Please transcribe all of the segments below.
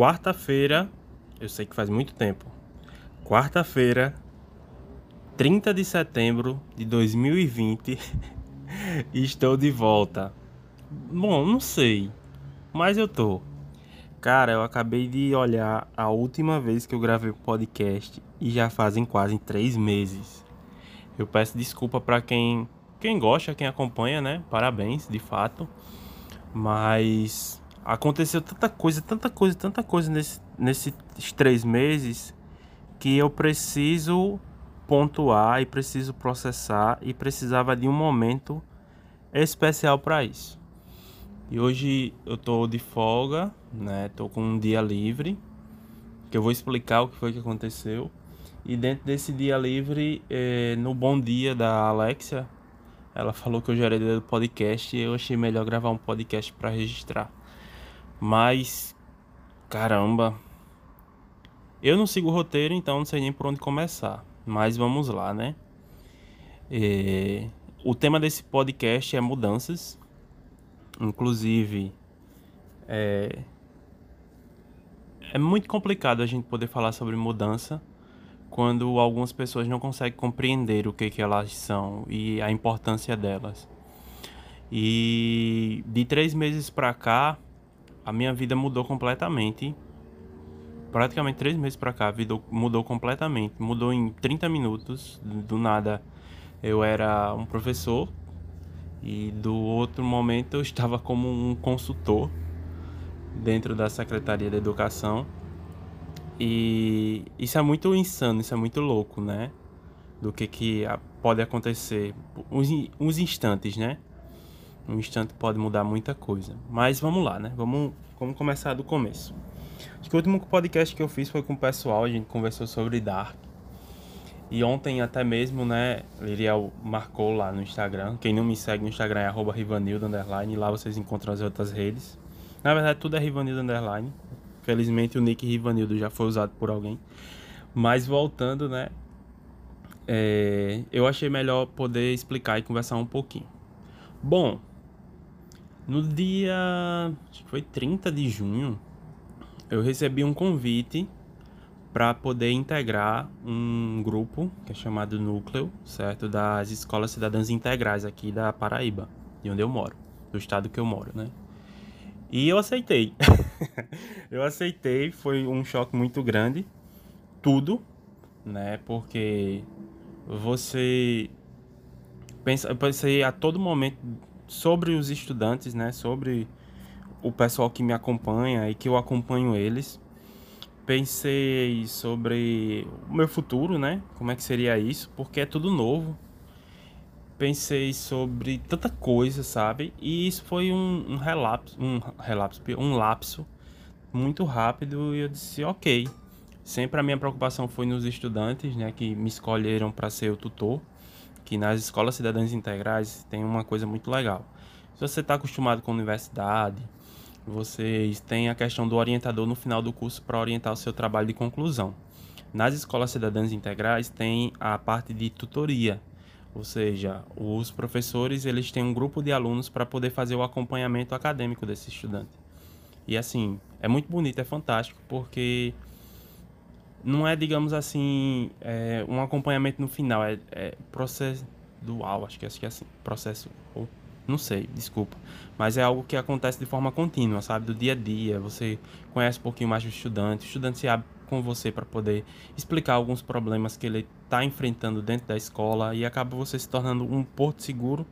quarta-feira, eu sei que faz muito tempo. Quarta-feira, 30 de setembro de 2020, estou de volta. Bom, não sei, mas eu tô. Cara, eu acabei de olhar a última vez que eu gravei o podcast e já fazem quase três meses. Eu peço desculpa para quem quem gosta, quem acompanha, né? Parabéns, de fato. Mas aconteceu tanta coisa, tanta coisa, tanta coisa nesse, nesses três meses que eu preciso pontuar e preciso processar e precisava de um momento especial para isso. E hoje eu tô de folga, né? Tô com um dia livre, que eu vou explicar o que foi que aconteceu. E dentro desse dia livre, eh, no bom dia da Alexia, ela falou que eu já era do podcast e eu achei melhor gravar um podcast para registrar. Mas, caramba, eu não sigo o roteiro, então não sei nem por onde começar. Mas vamos lá, né? É... O tema desse podcast é mudanças. Inclusive, é... é muito complicado a gente poder falar sobre mudança quando algumas pessoas não conseguem compreender o que, que elas são e a importância delas. E de três meses para cá, a minha vida mudou completamente. Praticamente três meses para cá, a vida mudou completamente. Mudou em 30 minutos. Do nada, eu era um professor e do outro momento eu estava como um consultor dentro da Secretaria da Educação e isso é muito insano, isso é muito louco, né? Do que, que pode acontecer. Uns, uns instantes, né? Um instante pode mudar muita coisa. Mas vamos lá, né? Vamos, vamos começar do começo. Acho que o último podcast que eu fiz foi com o pessoal, a gente conversou sobre Dark. E ontem até mesmo, né, Liriel marcou lá no Instagram. Quem não me segue no Instagram é arroba Rivanildo, underline. Lá vocês encontram as outras redes. Na verdade, tudo é Rivanildo, underline. Felizmente o nick Rivanildo já foi usado por alguém. Mas voltando, né? É, eu achei melhor poder explicar e conversar um pouquinho. Bom, no dia. Acho que foi 30 de junho. Eu recebi um convite para poder integrar um grupo que é chamado Núcleo, certo? Das escolas cidadãs integrais aqui da Paraíba, de onde eu moro, do estado que eu moro, né? E eu aceitei. eu aceitei, foi um choque muito grande. Tudo, né? Porque você pensa, eu pensei a todo momento sobre os estudantes, né? Sobre o pessoal que me acompanha e que eu acompanho eles. Pensei sobre o meu futuro, né? Como é que seria isso? Porque é tudo novo pensei sobre tanta coisa, sabe? E isso foi um, um relapso, um relapso, um lapso muito rápido e eu disse, ok. Sempre a minha preocupação foi nos estudantes, né, que me escolheram para ser o tutor, que nas escolas cidadãs integrais tem uma coisa muito legal. Se você está acostumado com a universidade, vocês têm a questão do orientador no final do curso para orientar o seu trabalho de conclusão. Nas escolas cidadãs integrais tem a parte de tutoria, ou seja, os professores eles têm um grupo de alunos para poder fazer o acompanhamento acadêmico desse estudante. E assim, é muito bonito, é fantástico, porque não é, digamos assim, é, um acompanhamento no final, é, é processo dual, acho que, é assim, processo, ou, não sei, desculpa, mas é algo que acontece de forma contínua, sabe, do dia a dia, você conhece um pouquinho mais do estudante, o estudante se abre com você para poder explicar alguns problemas que ele está enfrentando dentro da escola e acaba você se tornando um porto seguro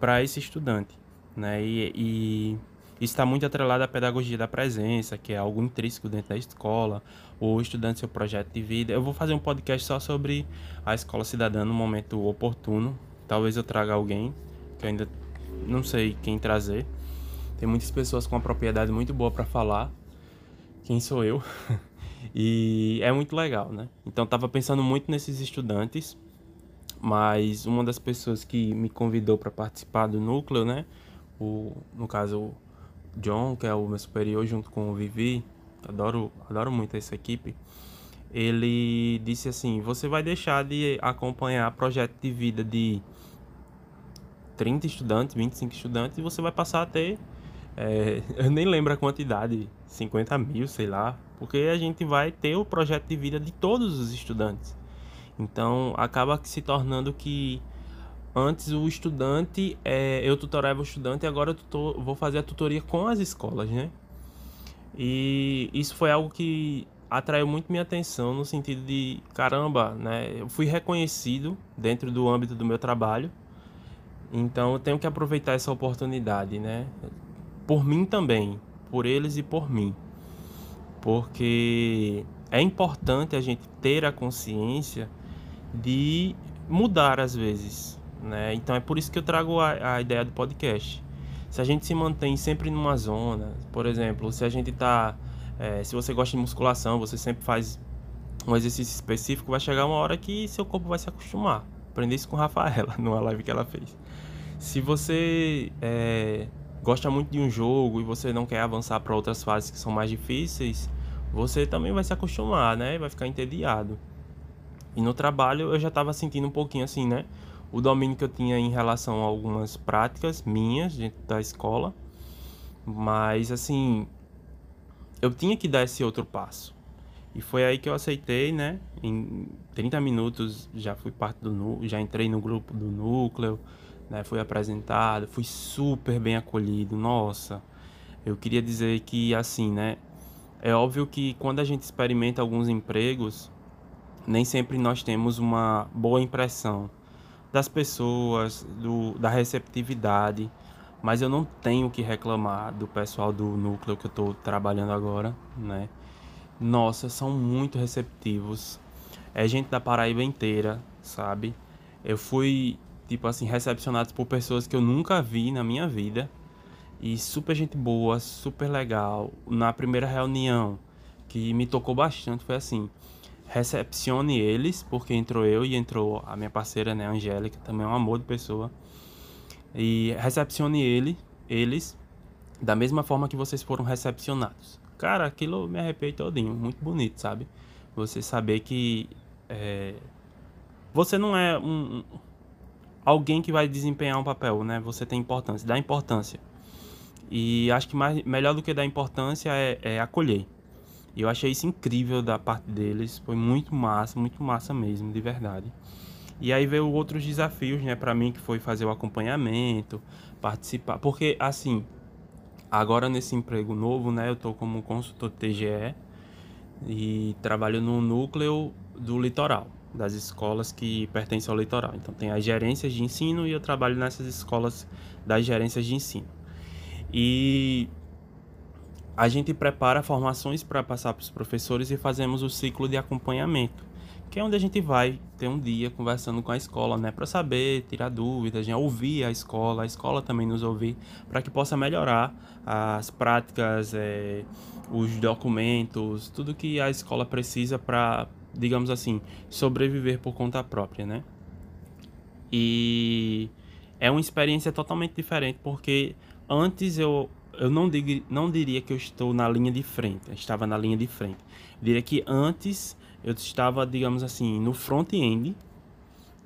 para esse estudante, né? E, e está muito atrelado à pedagogia da presença, que é algo intrínseco dentro da escola, o estudante seu projeto de vida. Eu vou fazer um podcast só sobre a escola cidadã no momento oportuno. Talvez eu traga alguém, que eu ainda não sei quem trazer. Tem muitas pessoas com uma propriedade muito boa para falar. Quem sou eu? E é muito legal, né? Então tava pensando muito nesses estudantes, mas uma das pessoas que me convidou para participar do núcleo, né? O, no caso, John, que é o meu superior, junto com o Vivi, adoro, adoro muito essa equipe. Ele disse assim: você vai deixar de acompanhar projeto de vida de 30 estudantes, 25 estudantes, e você vai passar a ter. É, eu nem lembro a quantidade, 50 mil, sei lá, porque a gente vai ter o projeto de vida de todos os estudantes. Então acaba se tornando que antes o estudante, é, eu tutorava o estudante e agora eu vou fazer a tutoria com as escolas, né? E isso foi algo que atraiu muito minha atenção no sentido de caramba, né? Eu fui reconhecido dentro do âmbito do meu trabalho, então eu tenho que aproveitar essa oportunidade, né? Por mim também, por eles e por mim, porque é importante a gente ter a consciência de mudar às vezes, né? Então é por isso que eu trago a, a ideia do podcast. Se a gente se mantém sempre numa zona, por exemplo, se a gente tá é, se você gosta de musculação, você sempre faz um exercício específico, vai chegar uma hora que seu corpo vai se acostumar. Aprendi isso com a Rafaela, numa live que ela fez. Se você é, gosta muito de um jogo e você não quer avançar para outras fases que são mais difíceis, você também vai se acostumar, né? Vai ficar entediado. E no trabalho eu já estava sentindo um pouquinho assim, né? O domínio que eu tinha em relação a algumas práticas minhas dentro da escola. Mas assim, eu tinha que dar esse outro passo. E foi aí que eu aceitei, né? Em 30 minutos já fui parte do já entrei no grupo do núcleo, né? Fui apresentado, fui super bem acolhido. Nossa, eu queria dizer que assim, né? É óbvio que quando a gente experimenta alguns empregos, nem sempre nós temos uma boa impressão das pessoas, do, da receptividade. Mas eu não tenho que reclamar do pessoal do núcleo que eu estou trabalhando agora, né? Nossa, são muito receptivos. É gente da Paraíba inteira, sabe? Eu fui, tipo assim, recepcionado por pessoas que eu nunca vi na minha vida. E super gente boa, super legal. Na primeira reunião, que me tocou bastante, foi assim: recepcione eles, porque entrou eu e entrou a minha parceira, né, Angélica, também é um amor de pessoa e recepcione ele, eles da mesma forma que vocês foram recepcionados. Cara, aquilo me arrepiei todinho, muito bonito, sabe? Você saber que é, você não é um, alguém que vai desempenhar um papel, né? Você tem importância, dá importância. E acho que mais, melhor do que dar importância é, é acolher. E eu achei isso incrível da parte deles, foi muito massa, muito massa mesmo, de verdade. E aí veio outros desafios, né, para mim, que foi fazer o acompanhamento, participar. Porque, assim, agora nesse emprego novo, né, eu tô como consultor TGE e trabalho no núcleo do litoral, das escolas que pertencem ao litoral. Então, tem as gerências de ensino e eu trabalho nessas escolas das gerências de ensino. E a gente prepara formações para passar para os professores e fazemos o ciclo de acompanhamento que é onde a gente vai ter um dia conversando com a escola, né, para saber, tirar dúvidas, né, ouvir a escola, a escola também nos ouvir, para que possa melhorar as práticas, é, os documentos, tudo que a escola precisa para, digamos assim, sobreviver por conta própria, né? E é uma experiência totalmente diferente, porque antes eu eu não, não diria que eu estou na linha de frente, estava na linha de frente. Eu diria que antes eu estava, digamos assim, no front-end,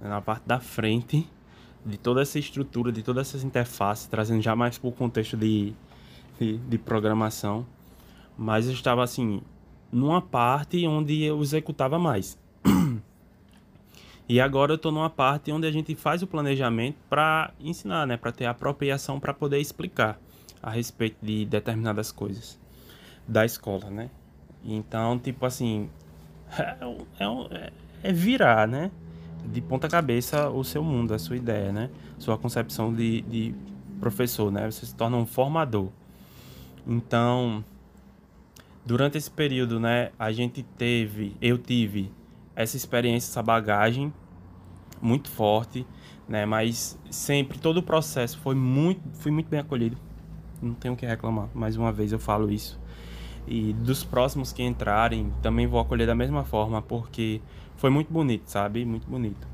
na parte da frente de toda essa estrutura, de todas essas interfaces, trazendo já mais para o contexto de, de, de, programação. Mas eu estava, assim, numa parte onde eu executava mais. e agora eu estou numa parte onde a gente faz o planejamento para ensinar, né? Para ter apropriação, para poder explicar a respeito de determinadas coisas da escola, né? Então, tipo assim, é, é, é virar, né? De ponta cabeça o seu mundo, a sua ideia, né? Sua concepção de, de professor, né? Você se torna um formador. Então, durante esse período, né, a gente teve, eu tive essa experiência, essa bagagem muito forte, né? Mas sempre todo o processo foi muito, fui muito bem acolhido. Não tenho o que reclamar. Mais uma vez eu falo isso. E dos próximos que entrarem, também vou acolher da mesma forma, porque foi muito bonito, sabe? Muito bonito.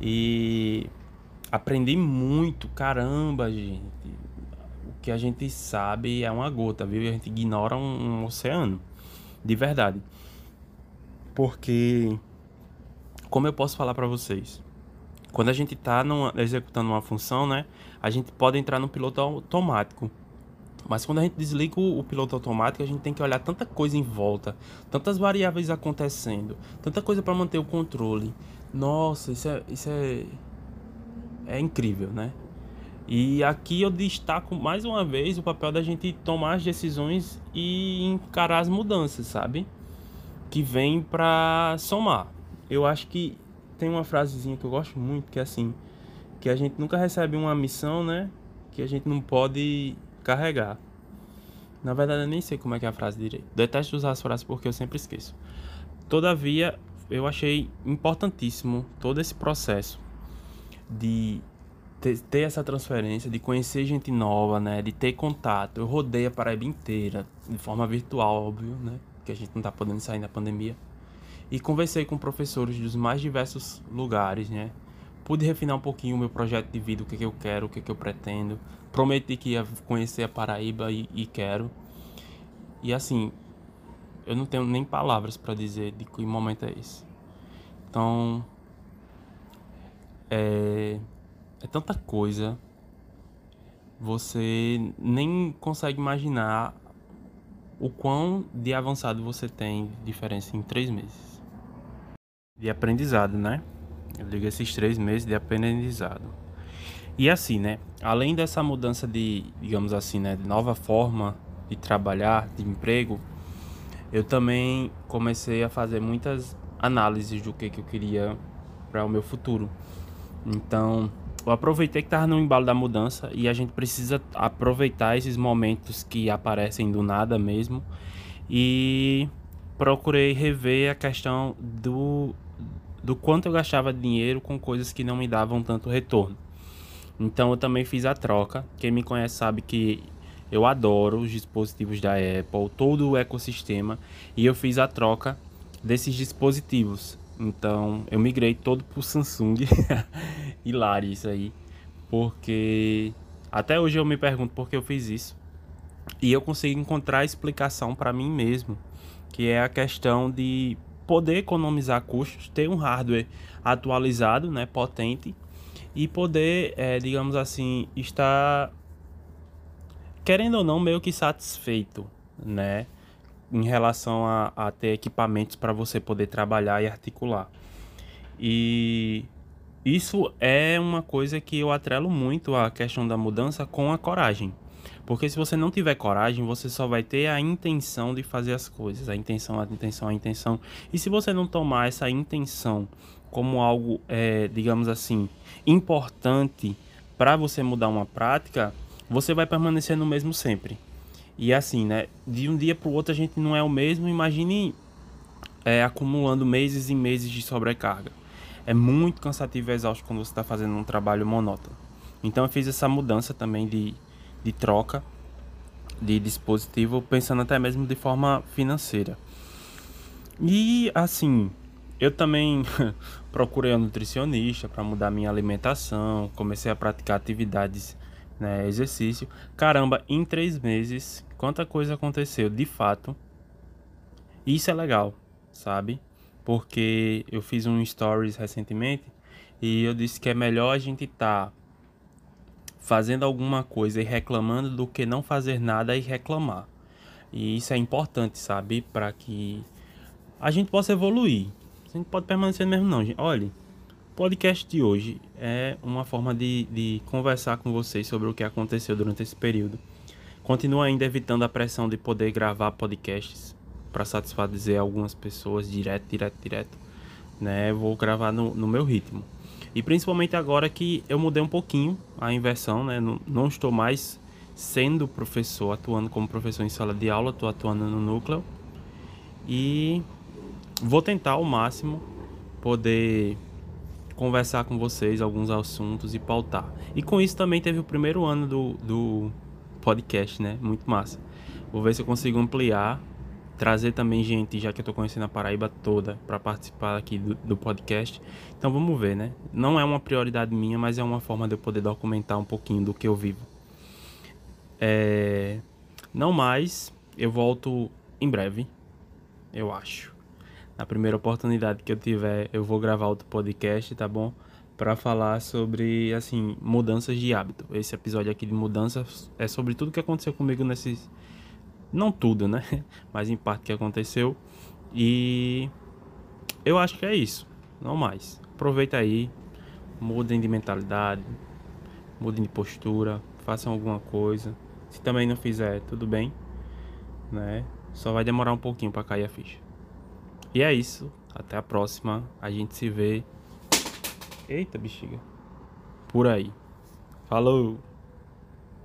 E aprendi muito, caramba, gente. O que a gente sabe é uma gota, viu? A gente ignora um, um oceano. De verdade. Porque, como eu posso falar para vocês? Quando a gente está executando uma função, né? A gente pode entrar no piloto automático Mas quando a gente desliga o, o, piloto automático, a gente tem que olhar tanta coisa em volta, tantas variáveis acontecendo, tanta coisa para manter o controle. Nossa, isso é, isso é, é incrível, né? E aqui eu destaco mais uma vez o papel da gente tomar as decisões e encarar as mudanças, sabe? Que vem para somar. Eu acho que tem uma frasezinha que eu gosto muito que é assim, que a gente nunca recebe uma missão, né? Que a gente não pode carregar. Na verdade, eu nem sei como é que é a frase direito. Detesto usar as frases porque eu sempre esqueço. Todavia, eu achei importantíssimo todo esse processo de ter, essa transferência, de conhecer gente nova, né? De ter contato. Eu rodei a Paraíba inteira, de forma virtual, óbvio, né? Que a gente não tá podendo sair na pandemia. E conversei com professores dos mais diversos lugares, né? Pude refinar um pouquinho o meu projeto de vida, o que, que eu quero, o que, que eu pretendo. Prometi que ia conhecer a Paraíba e, e quero. E assim, eu não tenho nem palavras para dizer de que momento é esse. Então, é, é tanta coisa. Você nem consegue imaginar o quão de avançado você tem diferença em três meses. De aprendizado, né? Eu digo esses três meses de aprendizado. E assim, né? Além dessa mudança de, digamos assim, né, de nova forma de trabalhar, de emprego, eu também comecei a fazer muitas análises do que, que eu queria para o meu futuro. Então, eu aproveitei que estava no embalo da mudança e a gente precisa aproveitar esses momentos que aparecem do nada mesmo e procurei rever a questão do, do quanto eu gastava dinheiro com coisas que não me davam tanto retorno. Então eu também fiz a troca. Quem me conhece sabe que eu adoro os dispositivos da Apple, todo o ecossistema, e eu fiz a troca desses dispositivos. Então eu migrei todo pro Samsung. Hilário isso aí. Porque até hoje eu me pergunto por que eu fiz isso. E eu consigo encontrar a explicação para mim mesmo, que é a questão de poder economizar custos, ter um hardware atualizado, né, potente e poder, é, digamos assim, estar querendo ou não meio que satisfeito, né, em relação a, a ter equipamentos para você poder trabalhar e articular. E isso é uma coisa que eu atrelo muito a questão da mudança com a coragem. Porque se você não tiver coragem, você só vai ter a intenção de fazer as coisas. A intenção, a intenção, a intenção. E se você não tomar essa intenção como algo, é, digamos assim, importante para você mudar uma prática, você vai permanecer no mesmo sempre. E assim, né? De um dia para o outro a gente não é o mesmo. Imagine é, acumulando meses e meses de sobrecarga. É muito cansativo e exausto quando você está fazendo um trabalho monótono. Então eu fiz essa mudança também de, de troca de dispositivo, pensando até mesmo de forma financeira. E assim, eu também procurei um nutricionista para mudar minha alimentação, comecei a praticar atividades, né, exercício. Caramba, em três meses, quanta coisa aconteceu de fato. Isso é legal, sabe? Porque eu fiz um stories recentemente e eu disse que é melhor a gente estar tá fazendo alguma coisa e reclamando do que não fazer nada e reclamar. E isso é importante, sabe? Para que a gente possa evoluir. A gente pode permanecer mesmo não. Olha, podcast de hoje é uma forma de, de conversar com vocês sobre o que aconteceu durante esse período. Continuo ainda evitando a pressão de poder gravar podcasts para satisfazer algumas pessoas direto, direto, direto. Né? Vou gravar no, no meu ritmo. E principalmente agora que eu mudei um pouquinho a inversão, né? Não, não estou mais sendo professor, atuando como professor em sala de aula, estou atuando no núcleo. E vou tentar ao máximo poder conversar com vocês alguns assuntos e pautar. E com isso também teve o primeiro ano do, do podcast, né? Muito massa. Vou ver se eu consigo ampliar trazer também gente, já que eu tô conhecendo a Paraíba toda, para participar aqui do, do, podcast. Então vamos ver, né? Não é uma prioridade minha, mas é uma forma de eu poder documentar um pouquinho do que eu vivo. É... Não mais, eu volto em breve, eu acho. Na primeira oportunidade que eu tiver, eu vou gravar outro podcast, tá bom? para falar sobre assim mudanças de hábito. Esse episódio aqui de mudanças é sobre tudo que aconteceu comigo nesses não tudo, né? Mas em parte que aconteceu. E eu acho que é isso, não mais. Aproveita aí, mudem de mentalidade, mudem de postura, façam alguma coisa. Se também não fizer, tudo bem, né? Só vai demorar um pouquinho para cair a ficha. E é isso. Até a próxima. A gente se vê. Eita, bexiga. Por aí. Falou!